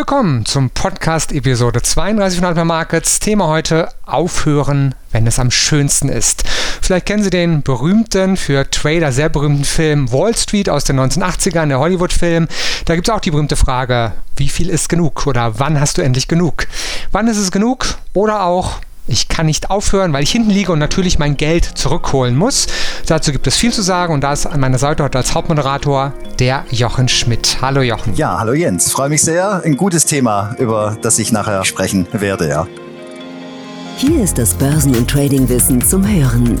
Willkommen zum Podcast Episode 32 von Alpha Markets. Thema heute Aufhören, wenn es am schönsten ist. Vielleicht kennen Sie den berühmten, für Trader sehr berühmten Film Wall Street aus den 1980ern, der Hollywood-Film. Da gibt es auch die berühmte Frage, wie viel ist genug oder wann hast du endlich genug? Wann ist es genug? Oder auch, ich kann nicht aufhören, weil ich hinten liege und natürlich mein Geld zurückholen muss. Dazu gibt es viel zu sagen und da ist an meiner Seite heute als Hauptmoderator der Jochen Schmidt. Hallo Jochen. Ja, hallo Jens. Freue mich sehr. Ein gutes Thema, über das ich nachher sprechen werde, ja. Hier ist das Börsen- und Tradingwissen zum Hören.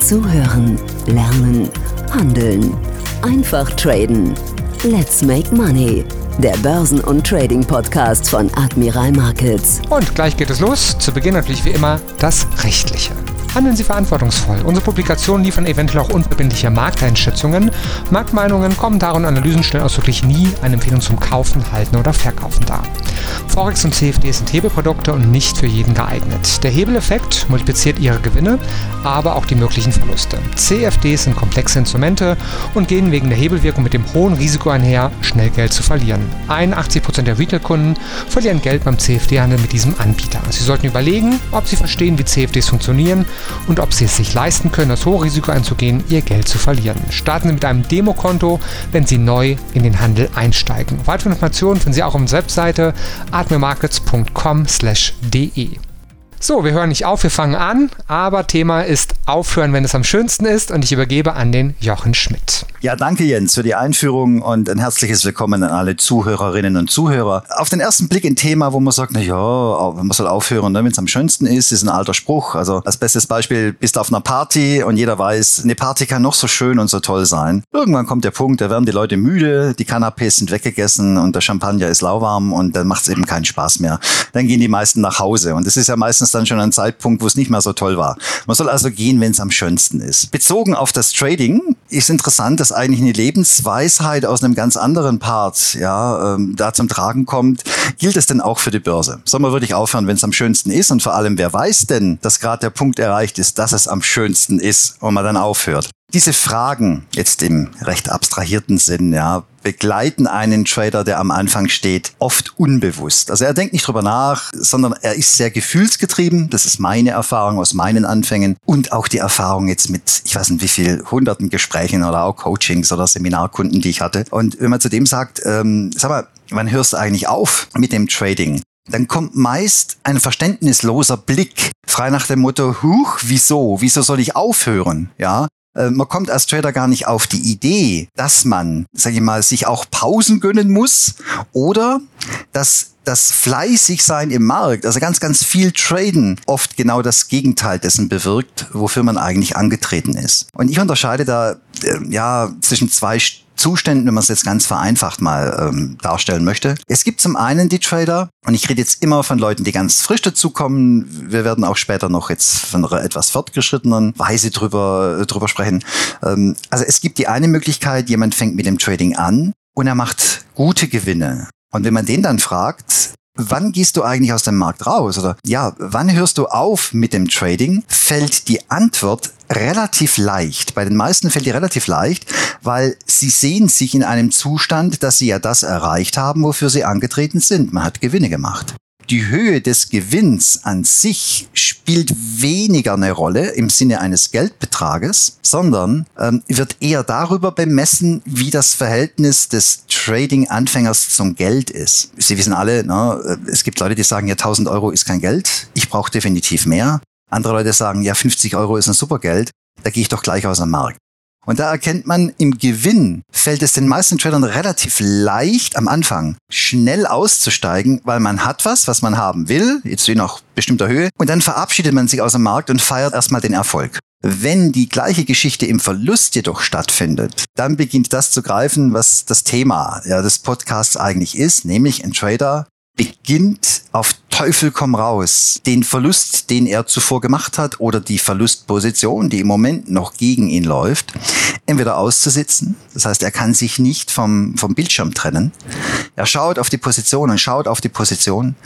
Zuhören, lernen, handeln. Einfach traden. Let's make money der Börsen- und Trading-Podcast von Admiral Markets. Und gleich geht es los. Zu Beginn natürlich wie immer das Rechtliche. Handeln Sie verantwortungsvoll. Unsere Publikationen liefern eventuell auch unverbindliche Markteinschätzungen. Marktmeinungen, Kommentare und Analysen stellen ausdrücklich nie eine Empfehlung zum Kaufen, Halten oder Verkaufen dar. Forex und CFD sind Hebelprodukte und nicht für jeden geeignet. Der Hebeleffekt multipliziert Ihre Gewinne, aber auch die möglichen Verluste. CFDs sind komplexe Instrumente und gehen wegen der Hebelwirkung mit dem hohen Risiko einher, schnell Geld zu verlieren. 81% der Retail-Kunden verlieren Geld beim CFD-Handel mit diesem Anbieter. Sie sollten überlegen, ob Sie verstehen, wie CFDs funktionieren und ob Sie es sich leisten können, das hohe Risiko einzugehen, Ihr Geld zu verlieren. Starten Sie mit einem Demokonto, wenn Sie neu in den Handel einsteigen. Weitere Informationen finden Sie auch auf unserer Webseite atmemarkets.com/de. So, wir hören nicht auf, wir fangen an, aber Thema ist aufhören, wenn es am schönsten ist und ich übergebe an den Jochen Schmidt. Ja, danke Jens für die Einführung und ein herzliches Willkommen an alle Zuhörerinnen und Zuhörer. Auf den ersten Blick ein Thema, wo man sagt, na ja, man soll aufhören, ne, wenn es am schönsten ist, ist ein alter Spruch. Also als bestes Beispiel, bist du auf einer Party und jeder weiß, eine Party kann noch so schön und so toll sein. Irgendwann kommt der Punkt, da werden die Leute müde, die Canapés sind weggegessen und der Champagner ist lauwarm und dann macht es eben keinen Spaß mehr. Dann gehen die meisten nach Hause und das ist ja meistens ist dann schon ein Zeitpunkt, wo es nicht mehr so toll war. Man soll also gehen, wenn es am schönsten ist. Bezogen auf das Trading ist interessant, dass eigentlich eine Lebensweisheit aus einem ganz anderen Part ja, ähm, da zum Tragen kommt. Gilt es denn auch für die Börse? Soll man wirklich aufhören, wenn es am schönsten ist? Und vor allem, wer weiß denn, dass gerade der Punkt erreicht ist, dass es am schönsten ist und man dann aufhört? Diese Fragen, jetzt im recht abstrahierten Sinn, ja, begleiten einen Trader, der am Anfang steht, oft unbewusst. Also er denkt nicht drüber nach, sondern er ist sehr gefühlsgetrieben. Das ist meine Erfahrung aus meinen Anfängen und auch die Erfahrung jetzt mit, ich weiß nicht wie viel, hunderten Gesprächen oder auch Coachings oder Seminarkunden, die ich hatte. Und wenn man zu dem sagt, ähm, sag mal, wann hörst du eigentlich auf mit dem Trading? dann kommt meist ein verständnisloser Blick, frei nach dem Motto, huch, wieso? Wieso soll ich aufhören? Ja, man kommt als Trader gar nicht auf die Idee, dass man, sage ich mal, sich auch Pausen gönnen muss oder dass das fleißig sein im Markt, also ganz, ganz viel traden, oft genau das Gegenteil dessen bewirkt, wofür man eigentlich angetreten ist. Und ich unterscheide da äh, ja zwischen zwei Zuständen, wenn man es jetzt ganz vereinfacht mal ähm, darstellen möchte. Es gibt zum einen die Trader, und ich rede jetzt immer von Leuten, die ganz frisch dazukommen. Wir werden auch später noch jetzt von einer etwas fortgeschrittenen Weise drüber, drüber sprechen. Ähm, also es gibt die eine Möglichkeit, jemand fängt mit dem Trading an und er macht gute Gewinne. Und wenn man den dann fragt, wann gehst du eigentlich aus dem Markt raus? Oder ja, wann hörst du auf mit dem Trading? Fällt die Antwort relativ leicht. Bei den meisten fällt die relativ leicht, weil sie sehen sich in einem Zustand, dass sie ja das erreicht haben, wofür sie angetreten sind. Man hat Gewinne gemacht die Höhe des Gewinns an sich spielt weniger eine Rolle im Sinne eines Geldbetrages, sondern ähm, wird eher darüber bemessen, wie das Verhältnis des Trading-Anfängers zum Geld ist. Sie wissen alle, ne, äh, es gibt Leute, die sagen, ja, 1000 Euro ist kein Geld. Ich brauche definitiv mehr. Andere Leute sagen, ja, 50 Euro ist ein super Geld. Da gehe ich doch gleich aus dem Markt. Und da erkennt man, im Gewinn fällt es den meisten Tradern relativ leicht am Anfang schnell auszusteigen, weil man hat was, was man haben will, jetzt je nach bestimmter Höhe, und dann verabschiedet man sich aus dem Markt und feiert erstmal den Erfolg. Wenn die gleiche Geschichte im Verlust jedoch stattfindet, dann beginnt das zu greifen, was das Thema ja, des Podcasts eigentlich ist, nämlich ein Trader beginnt auf Teufel komm raus, den Verlust, den er zuvor gemacht hat oder die Verlustposition, die im Moment noch gegen ihn läuft, entweder auszusitzen, das heißt, er kann sich nicht vom, vom Bildschirm trennen. Er schaut auf die Position und schaut auf die Position.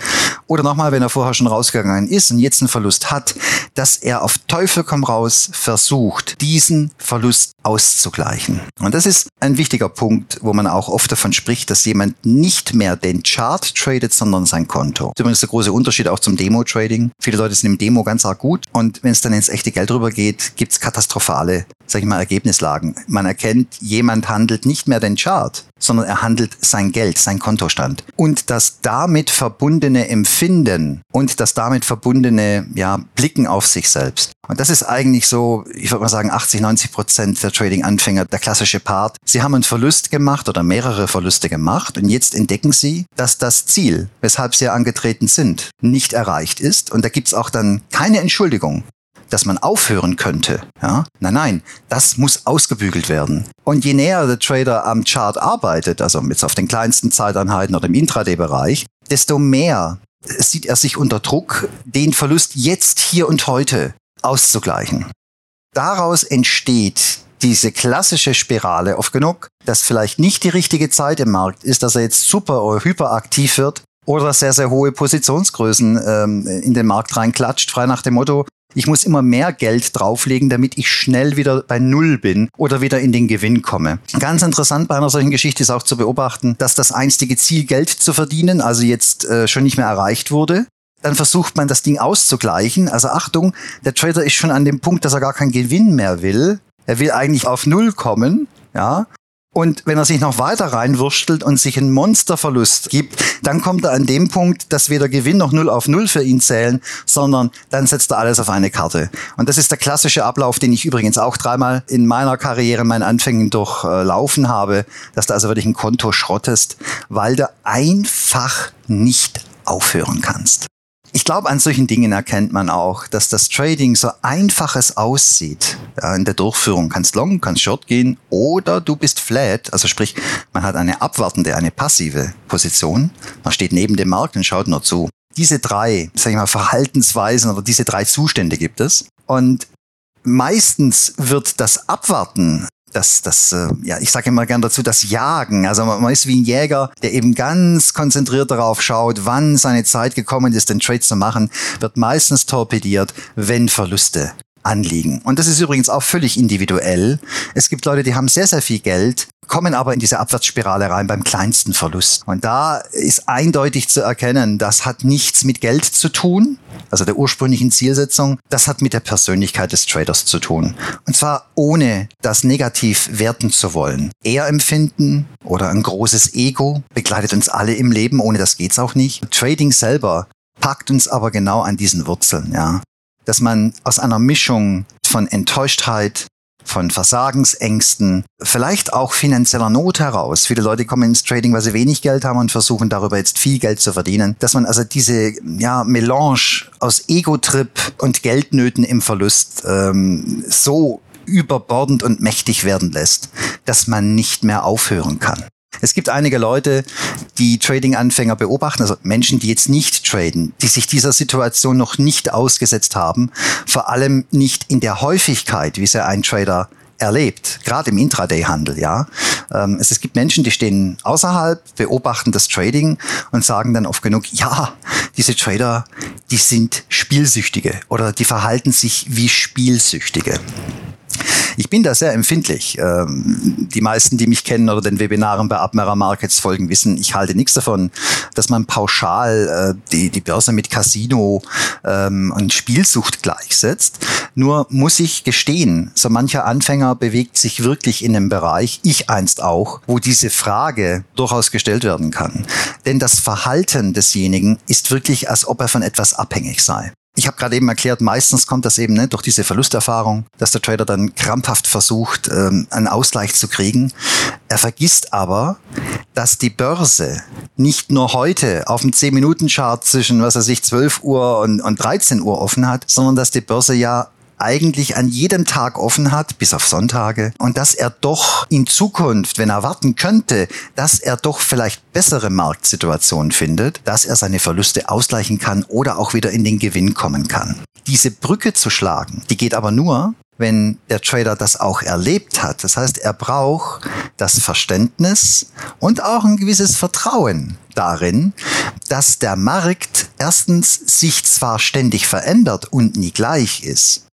Oder nochmal, wenn er vorher schon rausgegangen ist und jetzt einen Verlust hat, dass er auf Teufel komm raus versucht, diesen Verlust auszugleichen. Und das ist ein wichtiger Punkt, wo man auch oft davon spricht, dass jemand nicht mehr den Chart tradet, sondern sein Konto. Das ist übrigens der große Unterschied auch zum Demo-Trading. Viele Leute sind im Demo ganz arg gut und wenn es dann ins echte Geld rübergeht, gibt es katastrophale, sag ich mal, Ergebnislagen. Man erkennt, jemand handelt nicht mehr den Chart, sondern er handelt sein Geld, sein Kontostand. Und das damit verbundene Empfinden und das damit verbundene ja, Blicken auf sich selbst. Und das ist eigentlich so, ich würde mal sagen, 80, 90 Prozent der Trading-Anfänger, der klassische Part. Sie haben einen Verlust gemacht oder mehrere Verluste gemacht und jetzt entdecken sie, dass das Ziel, weshalb sie angetreten sind, nicht erreicht ist. Und da gibt's auch dann keine Entschuldigung dass man aufhören könnte. Ja? Nein, nein, das muss ausgebügelt werden. Und je näher der Trader am Chart arbeitet, also jetzt auf den kleinsten Zeiteinheiten oder im Intraday-Bereich, desto mehr sieht er sich unter Druck, den Verlust jetzt, hier und heute auszugleichen. Daraus entsteht diese klassische Spirale oft genug, dass vielleicht nicht die richtige Zeit im Markt ist, dass er jetzt super oder hyperaktiv wird oder sehr, sehr hohe Positionsgrößen ähm, in den Markt reinklatscht, frei nach dem Motto, ich muss immer mehr Geld drauflegen, damit ich schnell wieder bei Null bin oder wieder in den Gewinn komme. Ganz interessant bei einer solchen Geschichte ist auch zu beobachten, dass das einstige Ziel, Geld zu verdienen, also jetzt äh, schon nicht mehr erreicht wurde. Dann versucht man das Ding auszugleichen. Also Achtung, der Trader ist schon an dem Punkt, dass er gar keinen Gewinn mehr will. Er will eigentlich auf Null kommen. Ja, und wenn er sich noch weiter reinwurstelt und sich einen Monsterverlust gibt, dann kommt er an dem Punkt, dass weder Gewinn noch Null auf Null für ihn zählen, sondern dann setzt er alles auf eine Karte. Und das ist der klassische Ablauf, den ich übrigens auch dreimal in meiner Karriere, in meinen Anfängen durchlaufen habe, dass du also wirklich ein Konto schrottest, weil du einfach nicht aufhören kannst. Ich glaube, an solchen Dingen erkennt man auch, dass das Trading so einfach es aussieht. Ja, in der Durchführung kannst long, kannst short gehen oder du bist flat. Also sprich, man hat eine abwartende, eine passive Position. Man steht neben dem Markt und schaut nur zu. Diese drei, sag ich mal, Verhaltensweisen oder diese drei Zustände gibt es. Und meistens wird das Abwarten das, das, äh, ja, ich sage immer gern dazu, das Jagen. Also man, man ist wie ein Jäger, der eben ganz konzentriert darauf schaut, wann seine Zeit gekommen ist, den Trade zu machen, wird meistens torpediert, wenn Verluste anliegen. Und das ist übrigens auch völlig individuell. Es gibt Leute, die haben sehr, sehr viel Geld, kommen aber in diese Abwärtsspirale rein beim kleinsten Verlust. Und da ist eindeutig zu erkennen, das hat nichts mit Geld zu tun, also der ursprünglichen Zielsetzung, das hat mit der Persönlichkeit des Traders zu tun. Und zwar ohne das negativ werten zu wollen. Eher empfinden oder ein großes Ego begleitet uns alle im Leben, ohne das geht's auch nicht. Trading selber packt uns aber genau an diesen Wurzeln, ja dass man aus einer Mischung von Enttäuschtheit, von Versagensängsten, vielleicht auch finanzieller Not heraus. Viele Leute kommen ins Trading, weil sie wenig Geld haben und versuchen darüber jetzt viel Geld zu verdienen. Dass man also diese ja, Melange aus Ego-Trip und Geldnöten im Verlust ähm, so überbordend und mächtig werden lässt, dass man nicht mehr aufhören kann. Es gibt einige Leute, die Trading-Anfänger beobachten, also Menschen, die jetzt nicht traden, die sich dieser Situation noch nicht ausgesetzt haben, vor allem nicht in der Häufigkeit, wie sie ein Trader erlebt, gerade im Intraday-Handel, ja. Ähm, es, es gibt Menschen, die stehen außerhalb, beobachten das Trading und sagen dann oft genug, ja, diese Trader, die sind Spielsüchtige oder die verhalten sich wie Spielsüchtige. Ich bin da sehr empfindlich. Ähm, die meisten, die mich kennen oder den Webinaren bei Abmera Markets folgen, wissen, ich halte nichts davon, dass man pauschal äh, die, die Börse mit Casino ähm, und Spielsucht gleichsetzt. Nur muss ich gestehen, so mancher Anfänger bewegt sich wirklich in einem Bereich, ich einst auch, wo diese Frage durchaus gestellt werden kann. Denn das Verhalten desjenigen ist wirklich, als ob er von etwas abhängig sei. Ich habe gerade eben erklärt, meistens kommt das eben ne, durch diese Verlusterfahrung, dass der Trader dann krampfhaft versucht, ähm, einen Ausgleich zu kriegen. Er vergisst aber, dass die Börse nicht nur heute auf dem 10-Minuten-Chart zwischen, was weiß ich, 12 Uhr und, und 13 Uhr offen hat, sondern dass die Börse ja eigentlich an jedem Tag offen hat, bis auf Sonntage, und dass er doch in Zukunft, wenn er warten könnte, dass er doch vielleicht bessere Marktsituationen findet, dass er seine Verluste ausgleichen kann oder auch wieder in den Gewinn kommen kann. Diese Brücke zu schlagen, die geht aber nur, wenn der Trader das auch erlebt hat. Das heißt, er braucht das Verständnis und auch ein gewisses Vertrauen darin, dass der Markt erstens sich zwar ständig verändert und nie gleich ist,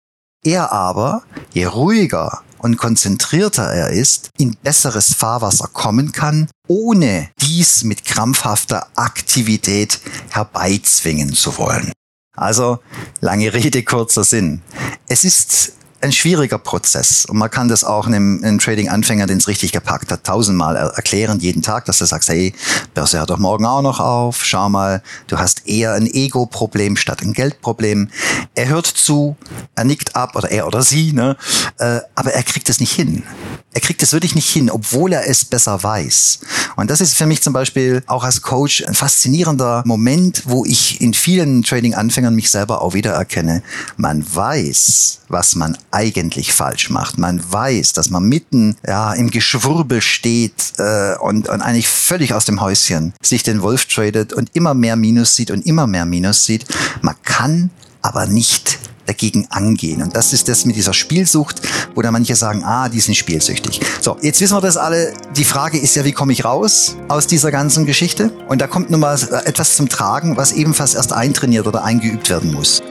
er aber, je ruhiger und konzentrierter er ist, in besseres Fahrwasser kommen kann, ohne dies mit krampfhafter Aktivität herbeizwingen zu wollen. Also lange Rede, kurzer Sinn. Es ist ein schwieriger Prozess. Und man kann das auch einem, einem Trading-Anfänger, den es richtig gepackt hat, tausendmal erklären, jeden Tag, dass du sagst, hey, Börse hört doch morgen auch noch auf, schau mal, du hast eher ein Ego-Problem statt ein Geldproblem. Er hört zu, er nickt ab, oder er oder sie, ne? Äh, aber er kriegt es nicht hin. Er kriegt es wirklich nicht hin, obwohl er es besser weiß. Und das ist für mich zum Beispiel auch als Coach ein faszinierender Moment, wo ich in vielen Trading-Anfängern mich selber auch wieder erkenne. Man weiß, was man eigentlich falsch macht. Man weiß, dass man mitten ja, im Geschwurbel steht äh, und, und eigentlich völlig aus dem Häuschen sich den Wolf tradet und immer mehr Minus sieht und immer mehr Minus sieht. Man kann aber nicht dagegen angehen. Und das ist das mit dieser Spielsucht, wo da manche sagen, ah, die sind spielsüchtig. So, jetzt wissen wir das alle. Die Frage ist ja, wie komme ich raus aus dieser ganzen Geschichte? Und da kommt nun mal etwas zum Tragen, was ebenfalls erst eintrainiert oder eingeübt werden muss.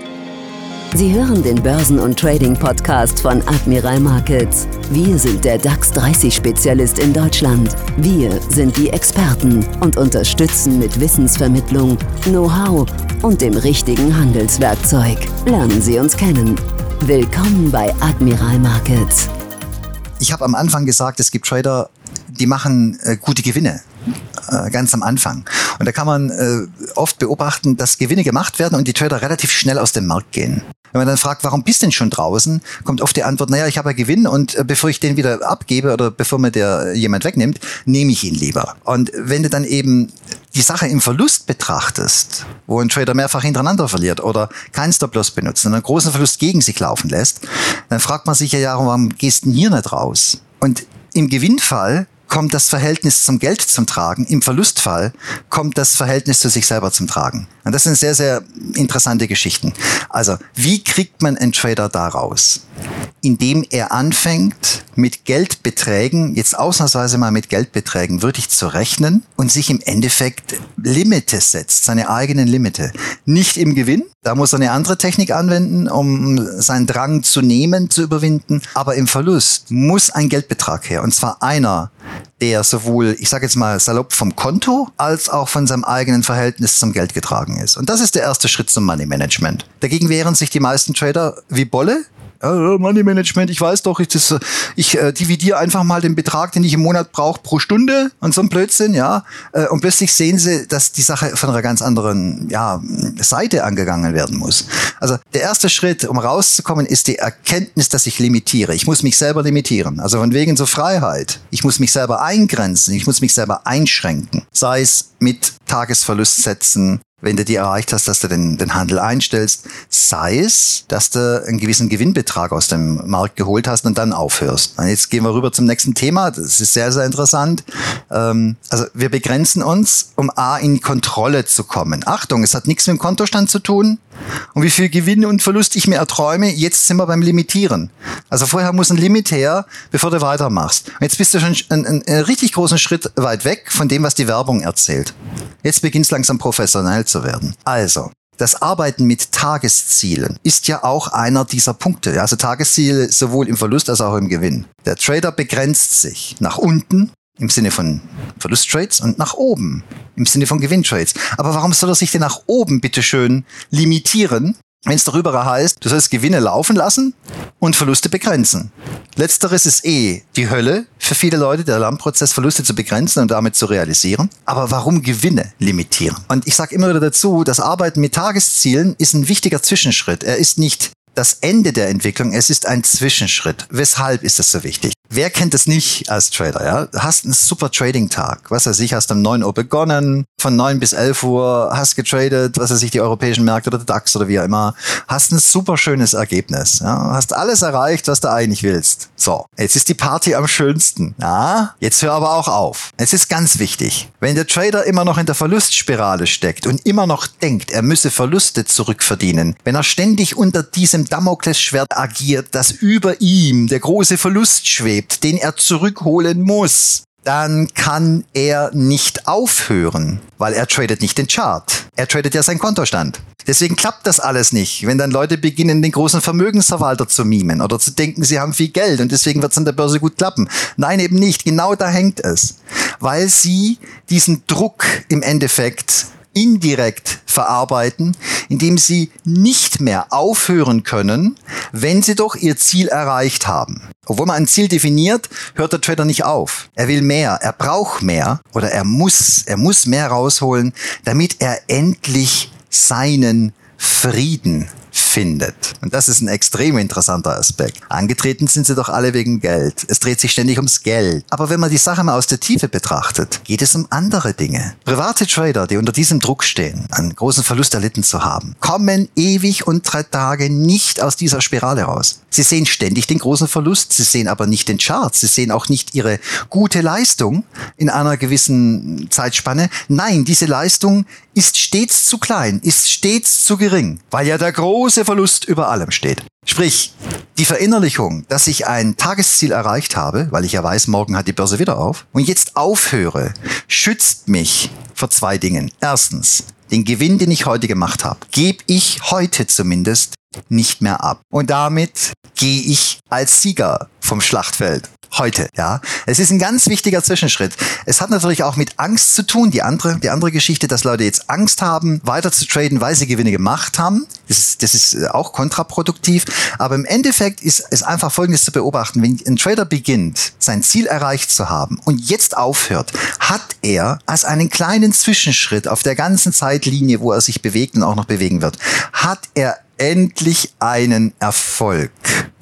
Sie hören den Börsen- und Trading-Podcast von Admiral Markets. Wir sind der DAX 30-Spezialist in Deutschland. Wir sind die Experten und unterstützen mit Wissensvermittlung, Know-how und dem richtigen Handelswerkzeug. Lernen Sie uns kennen. Willkommen bei Admiral Markets. Ich habe am Anfang gesagt, es gibt Trader, die machen äh, gute Gewinne äh, ganz am Anfang. Und da kann man äh, oft beobachten, dass Gewinne gemacht werden und die Trader relativ schnell aus dem Markt gehen. Wenn man dann fragt, warum bist du denn schon draußen, kommt oft die Antwort, naja, ich habe einen Gewinn und äh, bevor ich den wieder abgebe oder bevor mir der jemand wegnimmt, nehme ich ihn lieber. Und wenn du dann eben die Sache im Verlust betrachtest, wo ein Trader mehrfach hintereinander verliert oder keinen Stop-Loss benutzt und einen großen Verlust gegen sich laufen lässt, dann fragt man sich ja, warum gehst du denn hier nicht raus? Und im Gewinnfall kommt das Verhältnis zum Geld zum Tragen. Im Verlustfall kommt das Verhältnis zu sich selber zum Tragen. Und das sind sehr, sehr interessante Geschichten. Also, wie kriegt man einen Trader da raus? Indem er anfängt, mit Geldbeträgen, jetzt ausnahmsweise mal mit Geldbeträgen, wirklich zu rechnen und sich im Endeffekt Limite setzt, seine eigenen Limite. Nicht im Gewinn, da muss er eine andere Technik anwenden, um seinen Drang zu nehmen, zu überwinden, aber im Verlust muss ein Geldbetrag her. Und zwar einer, der sowohl, ich sage jetzt mal salopp vom Konto, als auch von seinem eigenen Verhältnis zum Geld getragen ist. Und das ist der erste Schritt zum Money Management. Dagegen wehren sich die meisten Trader wie Bolle, Money Management, ich weiß doch, ich, das, ich äh, dividiere einfach mal den Betrag, den ich im Monat brauche pro Stunde und so ein Blödsinn, ja. Äh, und plötzlich sehen sie, dass die Sache von einer ganz anderen ja, Seite angegangen werden muss. Also der erste Schritt, um rauszukommen, ist die Erkenntnis, dass ich limitiere. Ich muss mich selber limitieren. Also von wegen zur Freiheit. Ich muss mich selber eingrenzen, ich muss mich selber einschränken. Sei es mit Tagesverlustsätzen, wenn du die erreicht hast, dass du den, den Handel einstellst, sei es, dass du einen gewissen Gewinnbetrag aus dem Markt geholt hast und dann aufhörst. Und jetzt gehen wir rüber zum nächsten Thema. Das ist sehr, sehr interessant. Ähm, also wir begrenzen uns, um A in Kontrolle zu kommen. Achtung, es hat nichts mit dem Kontostand zu tun. Und wie viel Gewinn und Verlust ich mir erträume, jetzt sind wir beim Limitieren. Also vorher muss ein Limit her, bevor du weitermachst. Und jetzt bist du schon einen, einen, richtig großen Schritt weit weg von dem, was die Werbung erzählt. Jetzt beginnt es langsam professionell zu werden. Also, das Arbeiten mit Tageszielen ist ja auch einer dieser Punkte. Also Tagesziele sowohl im Verlust als auch im Gewinn. Der Trader begrenzt sich nach unten im Sinne von Verlusttrades und nach oben im Sinne von Gewinntrades. Aber warum soll er sich denn nach oben bitteschön limitieren, wenn es darüber heißt, du sollst Gewinne laufen lassen und Verluste begrenzen. Letzteres ist eh die Hölle für viele Leute, der Lernprozess Verluste zu begrenzen und damit zu realisieren. Aber warum Gewinne limitieren? Und ich sage immer wieder dazu, das Arbeiten mit Tageszielen ist ein wichtiger Zwischenschritt. Er ist nicht das Ende der Entwicklung, es ist ein Zwischenschritt. Weshalb ist das so wichtig? Wer kennt es nicht als Trader? Ja? Hast einen super Trading-Tag. Was weiß ich, hast um 9 Uhr begonnen, von 9 bis 11 Uhr hast getradet, was weiß ich, die europäischen Märkte oder der DAX oder wie auch immer. Hast ein super schönes Ergebnis. Ja? Hast alles erreicht, was du eigentlich willst. So, jetzt ist die Party am schönsten. Ja? Jetzt hör aber auch auf. Es ist ganz wichtig. Wenn der Trader immer noch in der Verlustspirale steckt und immer noch denkt, er müsse Verluste zurückverdienen, wenn er ständig unter diesem Damoklesschwert agiert, das über ihm der große Verlust schwebt, den er zurückholen muss, dann kann er nicht aufhören, weil er tradet nicht den Chart. Er tradet ja seinen Kontostand. Deswegen klappt das alles nicht, wenn dann Leute beginnen, den großen Vermögensverwalter zu mimen oder zu denken, sie haben viel Geld und deswegen wird es an der Börse gut klappen. Nein, eben nicht. Genau da hängt es. Weil sie diesen Druck im Endeffekt indirekt verarbeiten, indem sie nicht mehr aufhören können, wenn sie doch ihr Ziel erreicht haben. Obwohl man ein Ziel definiert, hört der Trader nicht auf. Er will mehr, er braucht mehr oder er muss, er muss mehr rausholen, damit er endlich seinen Frieden findet. Und das ist ein extrem interessanter Aspekt. Angetreten sind sie doch alle wegen Geld. Es dreht sich ständig ums Geld. Aber wenn man die Sache mal aus der Tiefe betrachtet, geht es um andere Dinge. Private Trader, die unter diesem Druck stehen, einen großen Verlust erlitten zu haben, kommen ewig und drei Tage nicht aus dieser Spirale raus. Sie sehen ständig den großen Verlust, sie sehen aber nicht den Chart, sie sehen auch nicht ihre gute Leistung in einer gewissen Zeitspanne. Nein, diese Leistung ist stets zu klein, ist stets zu gering, weil ja der große Verlust über allem steht. Sprich, die Verinnerlichung, dass ich ein Tagesziel erreicht habe, weil ich ja weiß, morgen hat die Börse wieder auf, und jetzt aufhöre, schützt mich vor zwei Dingen. Erstens, den Gewinn, den ich heute gemacht habe, gebe ich heute zumindest nicht mehr ab. Und damit gehe ich als Sieger vom Schlachtfeld heute, ja. Es ist ein ganz wichtiger Zwischenschritt. Es hat natürlich auch mit Angst zu tun. Die andere, die andere Geschichte, dass Leute jetzt Angst haben, weiter zu traden, weil sie Gewinne gemacht haben. Das ist, das ist äh, auch kontraproduktiv. Aber im Endeffekt ist es einfach Folgendes zu beobachten. Wenn ein Trader beginnt, sein Ziel erreicht zu haben und jetzt aufhört, hat er als einen kleinen Zwischenschritt auf der ganzen Zeitlinie, wo er sich bewegt und auch noch bewegen wird, hat er endlich einen Erfolg,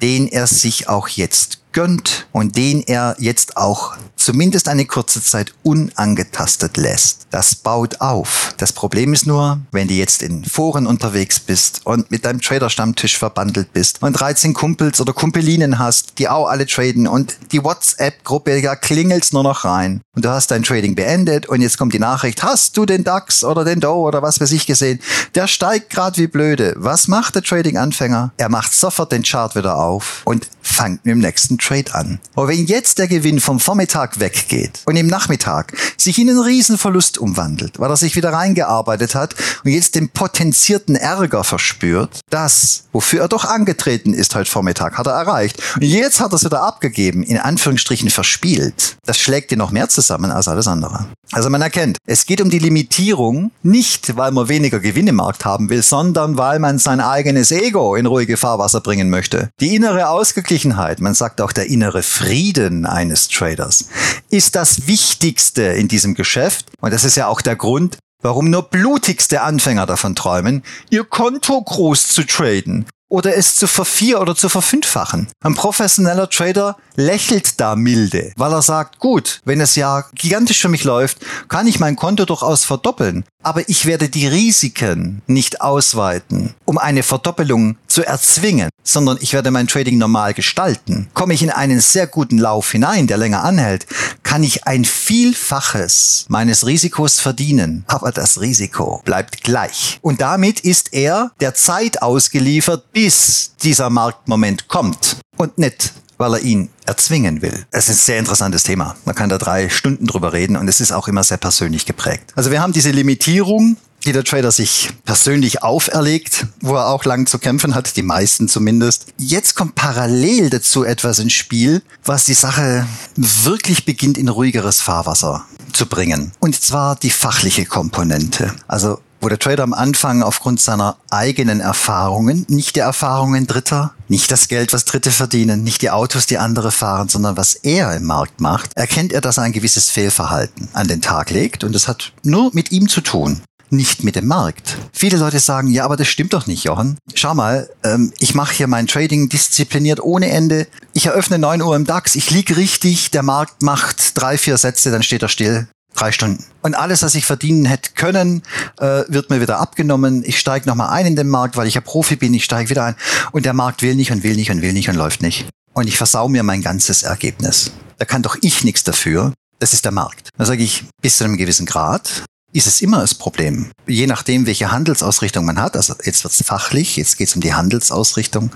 den er sich auch jetzt gönnt und den er jetzt auch zumindest eine kurze Zeit unangetastet lässt. Das baut auf. Das Problem ist nur, wenn du jetzt in Foren unterwegs bist und mit deinem Trader-Stammtisch verbandelt bist und 13 Kumpels oder Kumpelinen hast, die auch alle traden und die WhatsApp-Gruppe, ja klingelt's nur noch rein und du hast dein Trading beendet und jetzt kommt die Nachricht, hast du den DAX oder den Dow oder was weiß ich gesehen? Der steigt gerade wie blöde. Was macht der Trading-Anfänger? Er macht sofort den Chart wieder auf und fängt mit dem nächsten Trade an. Aber wenn jetzt der Gewinn vom Vormittag weggeht und im Nachmittag sich in einen Riesenverlust umwandelt, weil er sich wieder reingearbeitet hat und jetzt den potenzierten Ärger verspürt, das, wofür er doch angetreten ist heute Vormittag, hat er erreicht. Und jetzt hat er es wieder abgegeben, in Anführungsstrichen verspielt. Das schlägt dir noch mehr zusammen als alles andere. Also man erkennt, es geht um die Limitierung, nicht weil man weniger Gewinn im Markt haben will, sondern weil man sein eigenes Ego in ruhige Fahrwasser bringen möchte. Die innere Ausgeglichenheit, man sagt auch der innere Frieden eines Traders, ist das Wichtigste in diesem Geschäft. Und das ist ja auch der Grund, warum nur blutigste Anfänger davon träumen, ihr Konto groß zu traden oder es zu vervier- oder zu verfünffachen. Ein professioneller Trader lächelt da milde, weil er sagt, gut, wenn es ja gigantisch für mich läuft, kann ich mein Konto durchaus verdoppeln. Aber ich werde die Risiken nicht ausweiten, um eine Verdoppelung zu erzwingen, sondern ich werde mein Trading normal gestalten. Komme ich in einen sehr guten Lauf hinein, der länger anhält, kann ich ein Vielfaches meines Risikos verdienen. Aber das Risiko bleibt gleich. Und damit ist er der Zeit ausgeliefert, bis dieser Marktmoment kommt. Und nicht weil er ihn erzwingen will. Es ist ein sehr interessantes Thema. Man kann da drei Stunden drüber reden und es ist auch immer sehr persönlich geprägt. Also wir haben diese Limitierung, die der Trader sich persönlich auferlegt, wo er auch lang zu kämpfen hat, die meisten zumindest. Jetzt kommt parallel dazu etwas ins Spiel, was die Sache wirklich beginnt in ruhigeres Fahrwasser zu bringen. Und zwar die fachliche Komponente. Also wo der Trader am Anfang aufgrund seiner eigenen Erfahrungen, nicht der Erfahrungen Dritter, nicht das Geld, was Dritte verdienen, nicht die Autos, die andere fahren, sondern was er im Markt macht, erkennt er, dass er ein gewisses Fehlverhalten an den Tag legt und das hat nur mit ihm zu tun nicht mit dem Markt. Viele Leute sagen, ja, aber das stimmt doch nicht, Johann. Schau mal, ähm, ich mache hier mein Trading diszipliniert ohne Ende. Ich eröffne 9 Uhr im DAX, ich liege richtig, der Markt macht drei, vier Sätze, dann steht er still drei Stunden. Und alles, was ich verdienen hätte können, äh, wird mir wieder abgenommen. Ich steige nochmal ein in den Markt, weil ich ja Profi bin. Ich steige wieder ein. Und der Markt will nicht und will nicht und will nicht und läuft nicht. Und ich versau mir mein ganzes Ergebnis. Da kann doch ich nichts dafür. Das ist der Markt. Da sage ich, bis zu einem gewissen Grad ist es immer das Problem. Je nachdem, welche Handelsausrichtung man hat, also jetzt wird es fachlich, jetzt geht es um die Handelsausrichtung,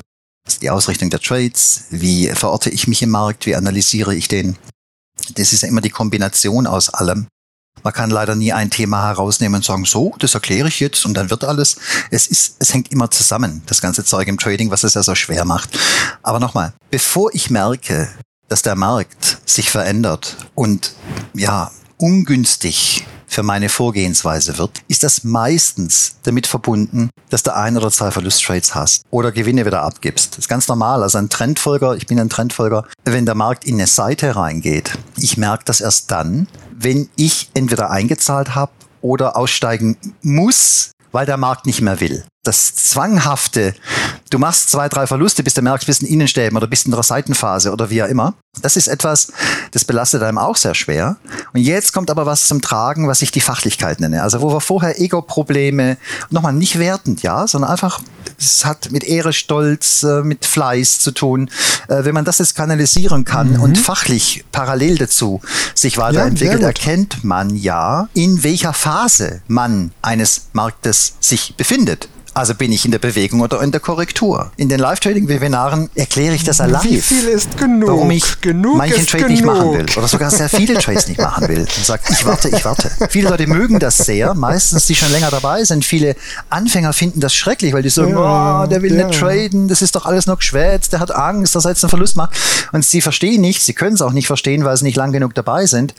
die Ausrichtung der Trades, wie verorte ich mich im Markt, wie analysiere ich den, das ist ja immer die Kombination aus allem. Man kann leider nie ein Thema herausnehmen und sagen, so, das erkläre ich jetzt und dann wird alles. Es ist, es hängt immer zusammen, das ganze Zeug im Trading, was es ja so schwer macht. Aber nochmal, bevor ich merke, dass der Markt sich verändert und ja, ungünstig für meine Vorgehensweise wird, ist das meistens damit verbunden, dass du ein oder zwei Verlusttrades hast oder Gewinne wieder abgibst. Das ist ganz normal. Also ein Trendfolger, ich bin ein Trendfolger, wenn der Markt in eine Seite reingeht, ich merke das erst dann, wenn ich entweder eingezahlt habe oder aussteigen muss, weil der Markt nicht mehr will das Zwanghafte, du machst zwei, drei Verluste, bis du merkst, bist in Innenstäben oder bist in der Seitenphase oder wie auch immer. Das ist etwas, das belastet einem auch sehr schwer. Und jetzt kommt aber was zum Tragen, was ich die Fachlichkeit nenne. Also wo wir vorher Ego-Probleme, nochmal nicht wertend, ja, sondern einfach, es hat mit Ehre, Stolz, äh, mit Fleiß zu tun. Äh, wenn man das jetzt kanalisieren kann mhm. und fachlich parallel dazu sich weiterentwickelt, ja, erkennt man ja, in welcher Phase man eines Marktes sich befindet. Also bin ich in der Bewegung oder in der Korrektur. In den Live-Trading-Webinaren erkläre ich das allein. Wie viel ist genug? Warum ich genug manchen Trade genug. nicht machen will oder sogar sehr viele Trades nicht machen will und sage, ich warte, ich warte. Viele Leute mögen das sehr, meistens die schon länger dabei sind. Viele Anfänger finden das schrecklich, weil die sagen, ja, oh, der will ja. nicht traden, das ist doch alles noch geschwätzt, der hat Angst, dass er jetzt einen Verlust macht. Und sie verstehen nicht, sie können es auch nicht verstehen, weil sie nicht lang genug dabei sind,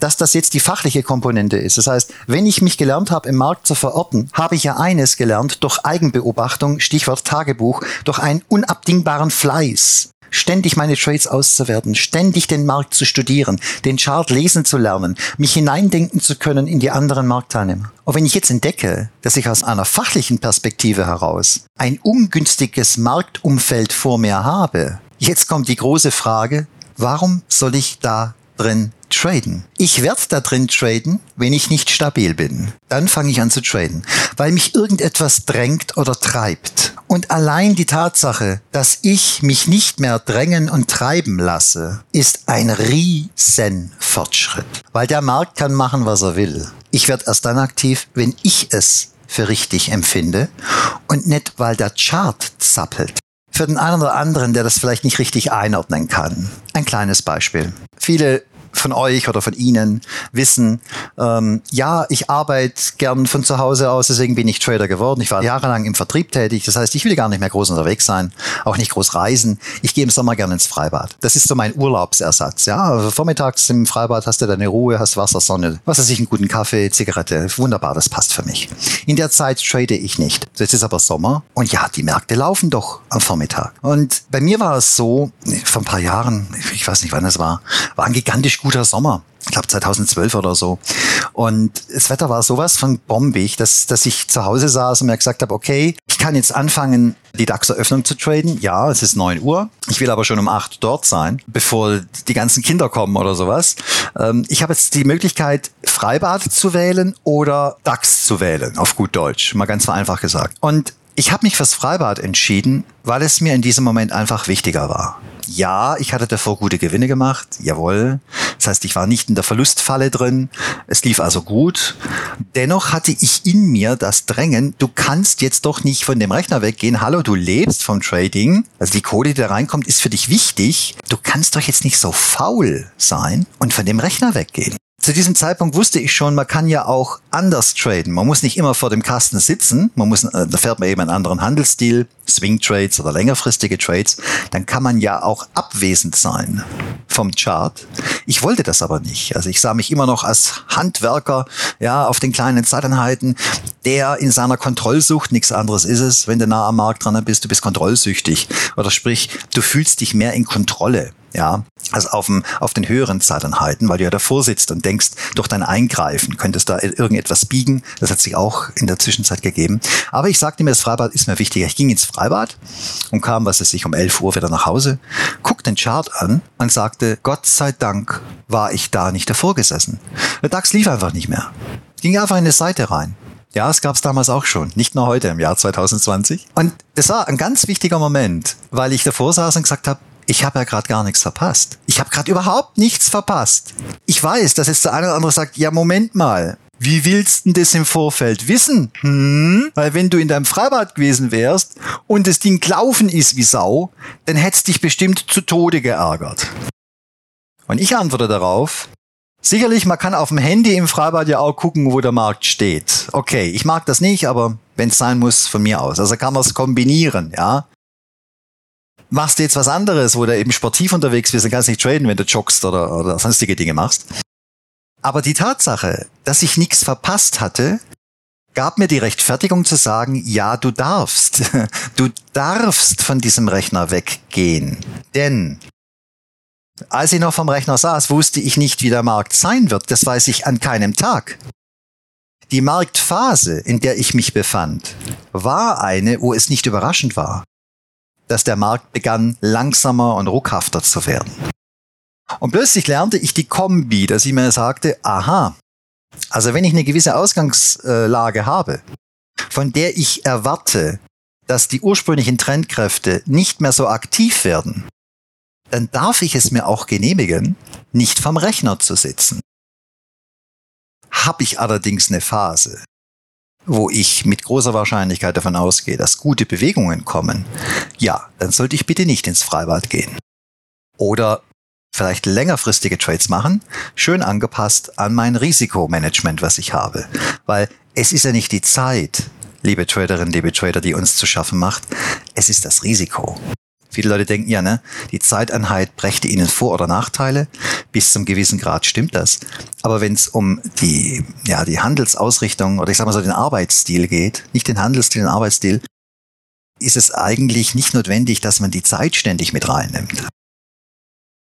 dass das jetzt die fachliche Komponente ist. Das heißt, wenn ich mich gelernt habe, im Markt zu verorten, habe ich ja eines gelernt, doch Eigenbeobachtung, Stichwort Tagebuch, durch einen unabdingbaren Fleiß ständig meine Trades auszuwerten, ständig den Markt zu studieren, den Chart lesen zu lernen, mich hineindenken zu können in die anderen Marktteilnehmer. Und wenn ich jetzt entdecke, dass ich aus einer fachlichen Perspektive heraus ein ungünstiges Marktumfeld vor mir habe, jetzt kommt die große Frage, warum soll ich da drin traden. Ich werde da drin traden, wenn ich nicht stabil bin. Dann fange ich an zu traden, weil mich irgendetwas drängt oder treibt. Und allein die Tatsache, dass ich mich nicht mehr drängen und treiben lasse, ist ein riesen Fortschritt. Weil der Markt kann machen, was er will. Ich werde erst dann aktiv, wenn ich es für richtig empfinde und nicht, weil der Chart zappelt. Für den einen oder anderen, der das vielleicht nicht richtig einordnen kann. Ein kleines Beispiel. Viele von euch oder von Ihnen wissen, ähm, ja, ich arbeite gern von zu Hause aus, deswegen bin ich Trader geworden. Ich war jahrelang im Vertrieb tätig. Das heißt, ich will gar nicht mehr groß unterwegs sein, auch nicht groß reisen. Ich gehe im Sommer gerne ins Freibad. Das ist so mein Urlaubsersatz. Ja, also vormittags im Freibad hast du deine Ruhe, hast Wasser, Sonne, was weiß ich, einen guten Kaffee, Zigarette. Wunderbar, das passt für mich. In der Zeit trade ich nicht. Jetzt ist aber Sommer und ja, die Märkte laufen doch am Vormittag. Und bei mir war es so, vor ein paar Jahren, ich weiß nicht wann es war, war ein gigantisch guter Sommer. Ich glaube 2012 oder so. Und das Wetter war sowas von bombig, dass, dass ich zu Hause saß und mir gesagt habe, okay, ich kann jetzt anfangen, die DAX-Eröffnung zu traden. Ja, es ist neun Uhr. Ich will aber schon um acht dort sein, bevor die ganzen Kinder kommen oder sowas. Ähm, ich habe jetzt die Möglichkeit, Freibad zu wählen oder DAX zu wählen, auf gut Deutsch, mal ganz vereinfacht gesagt. Und ich habe mich fürs Freibad entschieden, weil es mir in diesem Moment einfach wichtiger war. Ja, ich hatte davor gute Gewinne gemacht, jawohl. Das heißt, ich war nicht in der Verlustfalle drin. Es lief also gut. Dennoch hatte ich in mir das Drängen, du kannst jetzt doch nicht von dem Rechner weggehen. Hallo, du lebst vom Trading. Also die Kohle, die da reinkommt, ist für dich wichtig. Du kannst doch jetzt nicht so faul sein und von dem Rechner weggehen. Zu diesem Zeitpunkt wusste ich schon, man kann ja auch anders traden. Man muss nicht immer vor dem Kasten sitzen. Man muss, äh, da fährt man eben einen anderen Handelsstil, Swing Trades oder längerfristige Trades. Dann kann man ja auch abwesend sein vom Chart. Ich wollte das aber nicht. Also ich sah mich immer noch als Handwerker, ja, auf den kleinen Zeiteinheiten, der in seiner Kontrollsucht, nichts anderes ist es, wenn du nah am Markt dran bist, du bist kontrollsüchtig. Oder sprich, du fühlst dich mehr in Kontrolle ja, also auf, dem, auf den höheren Zeiteinheiten, weil du ja davor sitzt und denkst, durch dein Eingreifen könntest da irgendetwas biegen. Das hat sich auch in der Zwischenzeit gegeben. Aber ich sagte mir, das Freibad ist mir wichtiger. Ich ging ins Freibad und kam, was weiß ich, um 11 Uhr wieder nach Hause, guckte den Chart an und sagte, Gott sei Dank war ich da nicht davor gesessen. Der DAX lief einfach nicht mehr. Ging einfach in eine Seite rein. Ja, es gab es damals auch schon, nicht nur heute im Jahr 2020. Und das war ein ganz wichtiger Moment, weil ich davor saß und gesagt habe, ich habe ja gerade gar nichts verpasst. Ich habe gerade überhaupt nichts verpasst. Ich weiß, dass jetzt der eine oder andere sagt, ja, Moment mal. Wie willst du das im Vorfeld wissen? Hm? Weil wenn du in deinem Freibad gewesen wärst und das Ding gelaufen ist wie Sau, dann hättest dich bestimmt zu Tode geärgert. Und ich antworte darauf, Sicherlich, man kann auf dem Handy im Freibad ja auch gucken, wo der Markt steht. Okay, ich mag das nicht, aber wenn es sein muss, von mir aus. Also kann man es kombinieren, ja. Machst du jetzt was anderes, wo du eben sportiv unterwegs bist, dann kannst du nicht traden, wenn du joggst oder, oder sonstige Dinge machst. Aber die Tatsache, dass ich nichts verpasst hatte, gab mir die Rechtfertigung zu sagen, ja, du darfst. Du darfst von diesem Rechner weggehen. Denn als ich noch vom Rechner saß, wusste ich nicht, wie der Markt sein wird. Das weiß ich an keinem Tag. Die Marktphase, in der ich mich befand, war eine, wo es nicht überraschend war, dass der Markt begann langsamer und ruckhafter zu werden. Und plötzlich lernte ich die Kombi, dass ich mir sagte, aha, also wenn ich eine gewisse Ausgangslage habe, von der ich erwarte, dass die ursprünglichen Trendkräfte nicht mehr so aktiv werden, dann darf ich es mir auch genehmigen, nicht vom Rechner zu sitzen. Habe ich allerdings eine Phase, wo ich mit großer Wahrscheinlichkeit davon ausgehe, dass gute Bewegungen kommen, ja, dann sollte ich bitte nicht ins Freibad gehen. Oder vielleicht längerfristige Trades machen, schön angepasst an mein Risikomanagement, was ich habe. Weil es ist ja nicht die Zeit, liebe Traderinnen, liebe Trader, die uns zu schaffen macht, es ist das Risiko. Viele Leute denken ja, ne, die Zeiteinheit brächte ihnen Vor- oder Nachteile. Bis zum gewissen Grad stimmt das. Aber wenn es um die, ja, die Handelsausrichtung oder ich sag mal so den Arbeitsstil geht, nicht den Handelsstil, den Arbeitsstil, ist es eigentlich nicht notwendig, dass man die Zeit ständig mit reinnimmt.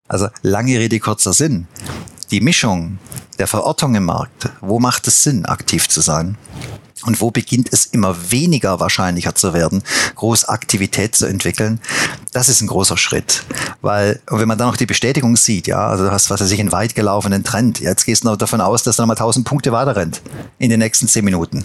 Also lange Rede, kurzer Sinn. Die Mischung der Verortung im Markt, wo macht es Sinn, aktiv zu sein? Und wo beginnt es immer weniger wahrscheinlicher zu werden, groß Aktivität zu entwickeln? Das ist ein großer Schritt. Weil, wenn man dann noch die Bestätigung sieht, ja, also du hast, was weiß ich, einen weit gelaufenen Trend. Jetzt gehst du noch davon aus, dass er nochmal 1000 Punkte weiter rennt. In den nächsten 10 Minuten.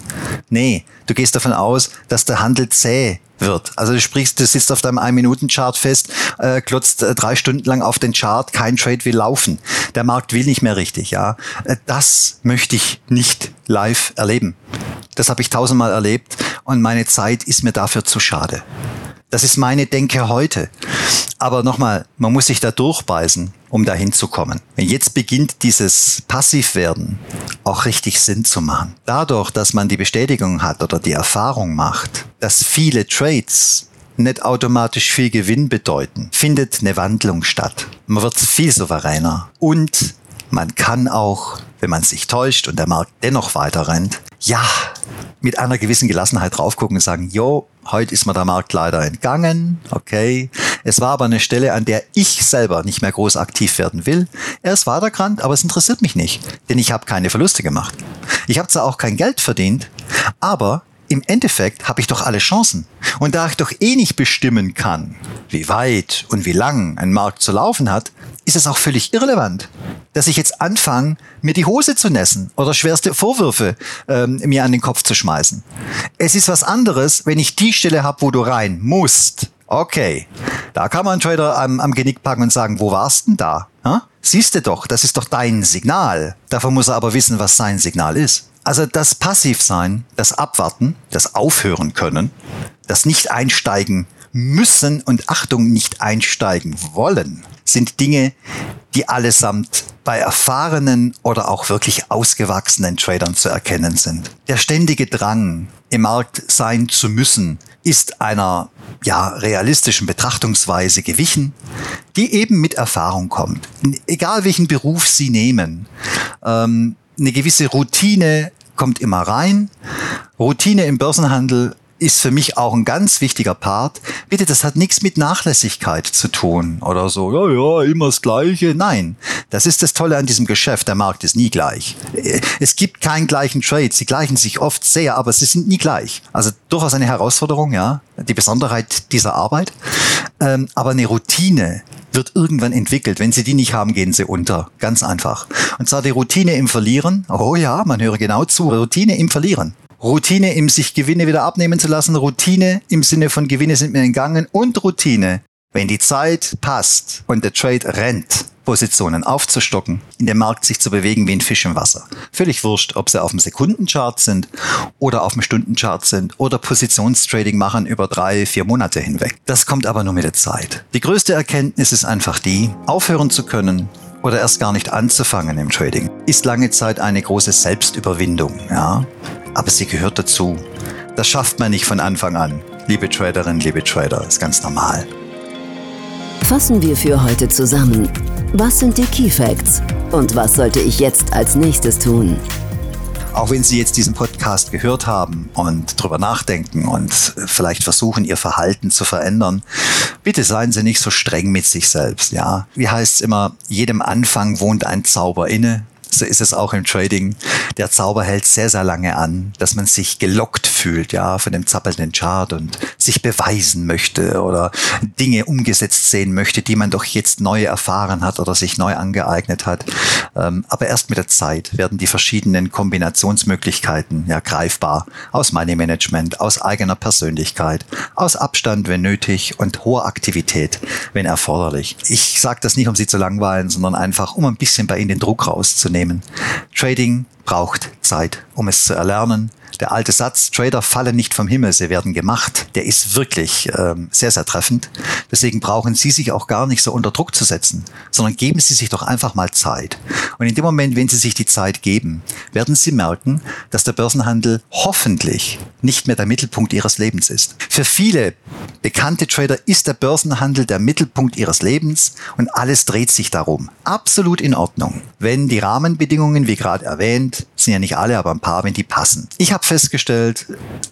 Nee, du gehst davon aus, dass der Handel zäh wird. Also du sprichst, du sitzt auf deinem Ein-Minuten-Chart fest, äh, klotzt äh, drei Stunden lang auf den Chart, kein Trade will laufen. Der Markt will nicht mehr richtig, ja. Äh, das möchte ich nicht live erleben. Das habe ich tausendmal erlebt und meine Zeit ist mir dafür zu schade. Das ist meine Denke heute. Aber nochmal, man muss sich da durchbeißen, um dahin zu kommen. Jetzt beginnt dieses Passivwerden auch richtig Sinn zu machen. Dadurch, dass man die Bestätigung hat oder die Erfahrung macht, dass viele Trades nicht automatisch viel Gewinn bedeuten, findet eine Wandlung statt. Man wird viel souveräner und man kann auch, wenn man sich täuscht und der Markt dennoch weiter rennt, ja, mit einer gewissen Gelassenheit drauf gucken und sagen, jo, heute ist mir der Markt leider entgangen, okay. Es war aber eine Stelle, an der ich selber nicht mehr groß aktiv werden will. Er ist weitergerannt, aber es interessiert mich nicht, denn ich habe keine Verluste gemacht. Ich habe zwar auch kein Geld verdient, aber im Endeffekt habe ich doch alle Chancen. Und da ich doch eh nicht bestimmen kann, wie weit und wie lang ein Markt zu laufen hat, ist es auch völlig irrelevant, dass ich jetzt anfange, mir die Hose zu nässen oder schwerste Vorwürfe ähm, mir an den Kopf zu schmeißen. Es ist was anderes, wenn ich die Stelle habe, wo du rein musst. Okay, da kann man Trader am, am Genick packen und sagen, wo warst denn da? Ha? Siehst du doch, das ist doch dein Signal. Davon muss er aber wissen, was sein Signal ist. Also das Passivsein, das Abwarten, das Aufhören können, das Nicht-Einsteigen müssen und Achtung, nicht einsteigen wollen, sind Dinge, die allesamt bei erfahrenen oder auch wirklich ausgewachsenen Tradern zu erkennen sind. Der ständige Drang, im Markt sein zu müssen, ist einer ja, realistischen Betrachtungsweise gewichen, die eben mit Erfahrung kommt. Egal welchen Beruf Sie nehmen, ähm, eine gewisse Routine kommt immer rein. Routine im Börsenhandel ist für mich auch ein ganz wichtiger Part. Bitte, das hat nichts mit Nachlässigkeit zu tun oder so, ja, ja, immer das Gleiche. Nein, das ist das Tolle an diesem Geschäft. Der Markt ist nie gleich. Es gibt keinen gleichen Trade. Sie gleichen sich oft sehr, aber sie sind nie gleich. Also durchaus eine Herausforderung, ja, die Besonderheit dieser Arbeit. Ähm, aber eine Routine wird irgendwann entwickelt. Wenn Sie die nicht haben, gehen Sie unter. Ganz einfach. Und zwar die Routine im Verlieren. Oh ja, man höre genau zu. Routine im Verlieren. Routine im sich Gewinne wieder abnehmen zu lassen, Routine im Sinne von Gewinne sind mir entgangen und Routine, wenn die Zeit passt und der Trade rennt, Positionen aufzustocken, in dem Markt sich zu bewegen wie ein Fisch im Wasser. Völlig wurscht, ob sie auf dem Sekundenchart sind oder auf dem Stundenchart sind oder Positionstrading machen über drei, vier Monate hinweg. Das kommt aber nur mit der Zeit. Die größte Erkenntnis ist einfach die, aufhören zu können, oder erst gar nicht anzufangen im Trading, ist lange Zeit eine große Selbstüberwindung, ja. Aber sie gehört dazu. Das schafft man nicht von Anfang an. Liebe Traderinnen, liebe Trader, ist ganz normal. Fassen wir für heute zusammen. Was sind die Key Facts? Und was sollte ich jetzt als nächstes tun? Auch wenn Sie jetzt diesen Podcast gehört haben und drüber nachdenken und vielleicht versuchen, Ihr Verhalten zu verändern, bitte seien Sie nicht so streng mit sich selbst, ja. Wie heißt es immer, jedem Anfang wohnt ein Zauber inne so ist es auch im Trading. Der Zauber hält sehr, sehr lange an, dass man sich gelockt fühlt, ja, von dem zappelnden Chart und sich beweisen möchte oder Dinge umgesetzt sehen möchte, die man doch jetzt neu erfahren hat oder sich neu angeeignet hat. Ähm, aber erst mit der Zeit werden die verschiedenen Kombinationsmöglichkeiten ja greifbar aus Money Management, aus eigener Persönlichkeit, aus Abstand, wenn nötig und hoher Aktivität, wenn erforderlich. Ich sage das nicht, um Sie zu langweilen, sondern einfach, um ein bisschen bei Ihnen den Druck rauszunehmen nehmen. Trading braucht Zeit, um es zu erlernen, der alte Satz, Trader fallen nicht vom Himmel, sie werden gemacht, der ist wirklich ähm, sehr, sehr treffend. Deswegen brauchen Sie sich auch gar nicht so unter Druck zu setzen, sondern geben Sie sich doch einfach mal Zeit. Und in dem Moment, wenn Sie sich die Zeit geben, werden Sie merken, dass der Börsenhandel hoffentlich nicht mehr der Mittelpunkt Ihres Lebens ist. Für viele bekannte Trader ist der Börsenhandel der Mittelpunkt ihres Lebens und alles dreht sich darum. Absolut in Ordnung. Wenn die Rahmenbedingungen, wie gerade erwähnt, sind ja nicht alle, aber ein paar, wenn die passen. Ich habe festgestellt,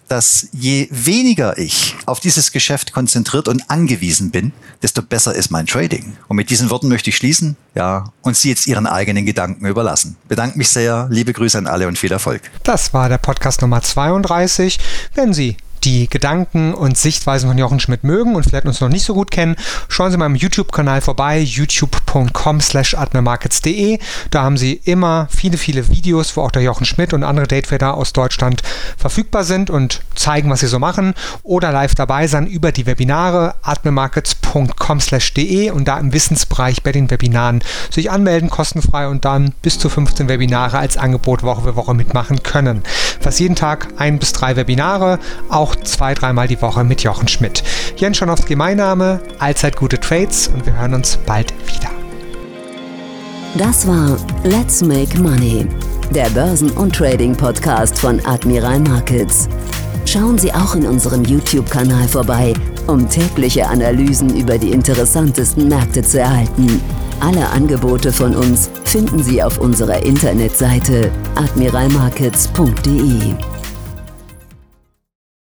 dass je weniger ich auf dieses Geschäft konzentriert und angewiesen bin, desto besser ist mein Trading. Und mit diesen Worten möchte ich schließen, ja, und Sie jetzt Ihren eigenen Gedanken überlassen. Bedanke mich sehr, liebe Grüße an alle und viel Erfolg. Das war der Podcast Nummer 32. Wenn Sie die Gedanken und Sichtweisen von Jochen Schmidt mögen und vielleicht uns noch nicht so gut kennen, schauen Sie mal im YouTube-Kanal vorbei, youtube.com slash admirmarkets.de. Da haben Sie immer viele, viele Videos, wo auch der Jochen Schmidt und andere Datetrader aus Deutschland verfügbar sind und zeigen, was sie so machen. Oder live dabei sein über die Webinare admirmarkets.com slash de und da im Wissensbereich bei den Webinaren sich anmelden, kostenfrei und dann bis zu 15 Webinare als Angebot Woche für Woche mitmachen können. Fast jeden Tag ein bis drei Webinare, auch zwei, dreimal die Woche mit Jochen Schmidt. Jens Schanowski mein Name, allzeit gute Trades und wir hören uns bald wieder. Das war Let's Make Money, der Börsen- und Trading-Podcast von Admiral Markets. Schauen Sie auch in unserem YouTube-Kanal vorbei, um tägliche Analysen über die interessantesten Märkte zu erhalten. Alle Angebote von uns finden Sie auf unserer Internetseite admiralmarkets.de.